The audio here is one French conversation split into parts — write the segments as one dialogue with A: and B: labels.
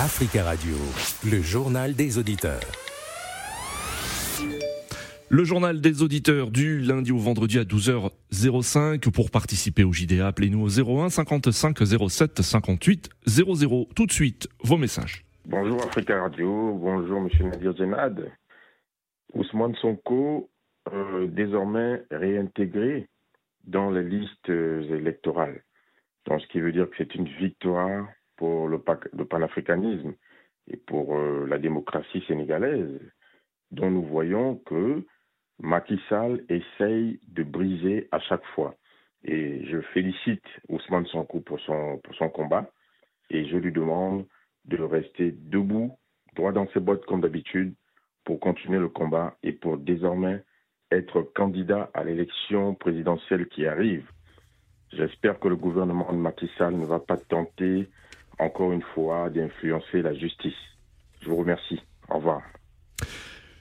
A: Africa Radio, le journal des auditeurs.
B: Le journal des auditeurs du lundi au vendredi à 12h05. Pour participer au JDA, appelez-nous au 01 55 07 58 00. Tout de suite, vos messages.
C: Bonjour Africa Radio, bonjour Monsieur Nadir Zenad. Ousmane Sonko, euh, désormais réintégré dans les listes électorales. Donc, ce qui veut dire que c'est une victoire pour le, le panafricanisme et pour euh, la démocratie sénégalaise, dont nous voyons que Macky Sall essaye de briser à chaque fois. Et je félicite Ousmane Sonko pour son, pour son combat et je lui demande de rester debout, droit dans ses bottes comme d'habitude, pour continuer le combat et pour désormais être candidat à l'élection présidentielle qui arrive. J'espère que le gouvernement de Macky Sall ne va pas tenter encore une fois d'influencer la justice. Je vous remercie. Au revoir.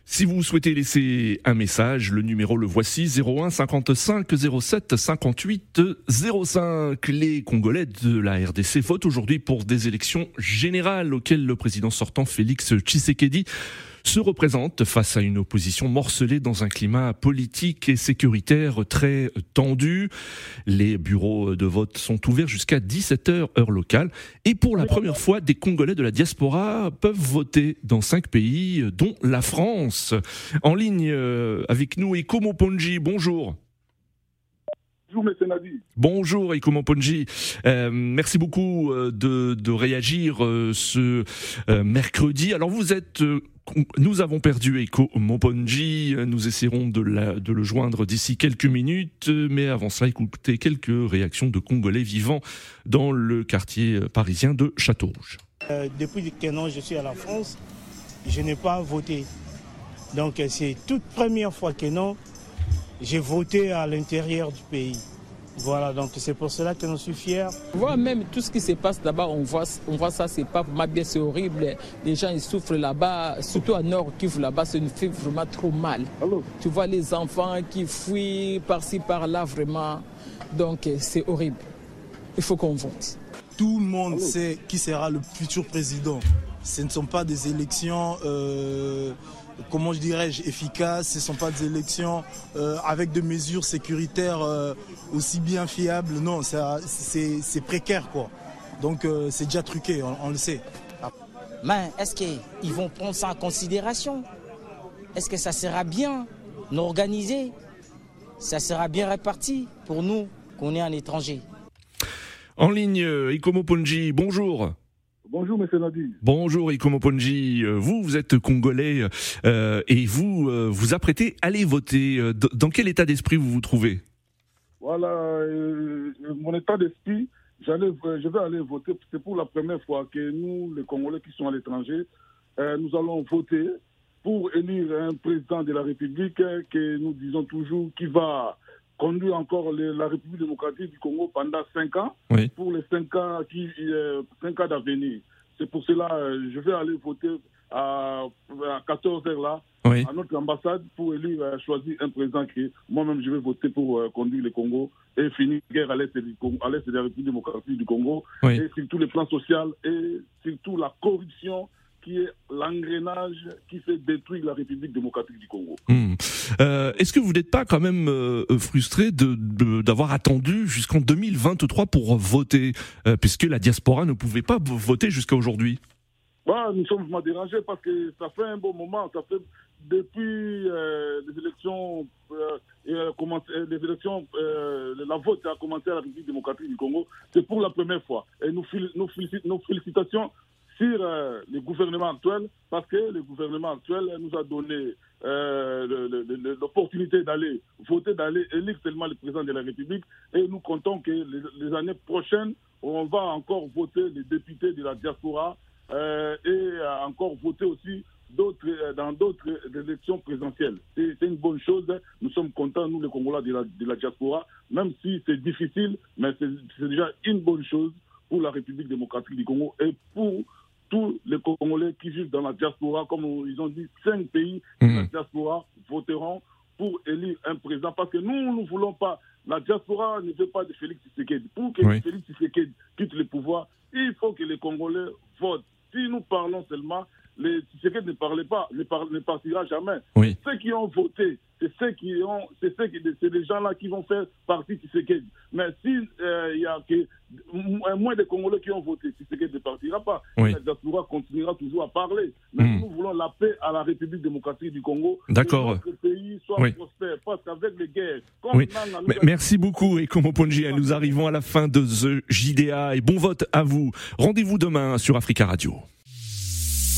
B: Si vous souhaitez laisser un message, le numéro le voici 01 55 07 58 05. Les Congolais de la RDC votent aujourd'hui pour des élections générales auxquelles le président sortant Félix Tshisekedi se représente face à une opposition morcelée dans un climat politique et sécuritaire très tendu. Les bureaux de vote sont ouverts jusqu'à 17h heure locale et pour la première fois, des Congolais de la diaspora peuvent voter dans cinq pays, dont la France. En ligne euh, avec nous, Ikomo Ponji, bonjour.
D: Bonjour, M. Nadi.
B: Bonjour, Ikomo Ponji. Euh, merci beaucoup euh, de, de réagir ce mercredi. Alors, vous êtes nous avons perdu Eko Moponji, nous essaierons de, de le joindre d'ici quelques minutes, mais avant cela, écoutez quelques réactions de Congolais vivant dans le quartier parisien de Châteaurouge.
E: Euh, depuis que non, je suis à la France, je n'ai pas voté. Donc c'est toute première fois que non, j'ai voté à l'intérieur du pays. Voilà, donc c'est pour cela que nous sommes fiers.
F: On voit même tout ce qui se passe là-bas, on voit, on voit ça, c'est pas vraiment bien, c'est horrible. Les gens, ils souffrent là-bas, surtout à Nord Kivu, là-bas, ça nous fait vraiment trop mal. Tu vois les enfants qui fuient par-ci, par-là, vraiment. Donc c'est horrible. Il faut qu'on vote.
G: Tout le monde sait qui sera le futur président. Ce ne sont pas des élections... Euh comment je dirais-je, efficaces. Ce ne sont pas des élections euh, avec des mesures sécuritaires euh, aussi bien fiables. Non, c'est précaire, quoi. Donc euh, c'est déjà truqué, on, le sait.
H: Mais est-ce qu'ils vont prendre ça en considération? Est-ce que ça sera bien organisé? Ça sera bien réparti pour nous qu'on est en étranger
B: En ligne, Ikomo Ponji, bonjour.
D: Bonjour, M. Nadi.
B: Bonjour, Ikomo Ponji. Euh, vous, vous êtes congolais euh, et vous euh, vous apprêtez à aller voter. Dans quel état d'esprit vous vous trouvez?
D: Voilà, mon état d'esprit, je vais aller voter. C'est pour la première fois que nous, les Congolais qui sont à l'étranger, nous allons voter pour élire un président de la République que nous disons toujours qui va conduit encore la République démocratique du Congo pendant cinq ans, pour les cinq ans, qui, euh, cinq ans d'avenir. C'est pour cela que euh, je vais aller voter à, 14 h là, à notre ambassade, pour élire, euh, choisir un président qui, moi-même, je vais voter pour conduire le Congo et finir la guerre à l'est de la République démocratique du Congo, et surtout les plans sociaux et surtout la corruption qui est l'engrenage qui fait détruire la République démocratique du Congo.
B: Hmm. Euh, est-ce que vous n'êtes pas quand même euh, frustré d'avoir attendu jusqu'en 2023 pour voter, euh, puisque la diaspora ne pouvait pas voter jusqu'à aujourd'hui?
D: Bah, Nous sommes vraiment dérangés parce que ça fait un bon moment, ça fait depuis les élections, les élections, la vote a commencé à la République démocratique du Congo, c'est pour la première fois. Et nous, nous, nos félicitations sur euh, le gouvernement actuel, parce que le gouvernement actuel nous a donné euh, l'opportunité d'aller voter, d'aller élire seulement le président de la République, et nous comptons que les, années prochaines, on va encore voter les députés de la diaspora euh, et encore voter aussi dans d'autres élections présidentielles. C'est une bonne chose. Nous sommes contents, nous, les Congolais de la, de la diaspora, même si c'est difficile, mais c'est déjà une bonne chose pour la République démocratique du Congo et pour tous les Congolais qui vivent dans la diaspora, comme ils ont dit, cinq pays de la mhm. diaspora voteront pour élire un président. Parce que nous, nous ne voulons pas, la diaspora ne veut pas de Félix Tshisekedi. Pour que Félix Tshisekedi quitte le pouvoir, il faut que les Congolais votent. si nous parlons seulement, les Tshisekedi ne parlait pas, ne, ne partira jamais.
B: Oui.
D: Ceux qui ont voté, c'est ceux qui ont, c'est ceux qui, c'est les gens là qui vont faire partie de Tshisekedi. Mais si euh, y a que moins de Congolais qui ont voté, Tshisekedi ne partira pas.
B: Oui.
D: La continuera toujours à parler. Mais
B: Mm.
D: nous voulons la paix à la République démocratique du Congo.
B: D'accord.
D: Que notre pays soit
B: Oui.
D: prospère, parce qu'avec les guerres,
B: Oui.
D: A-
B: Merci beaucoup et comme Ponji, nous arrivons à la fin de ce JDA et bon vote à vous. Rendez-vous demain sur Africa Radio.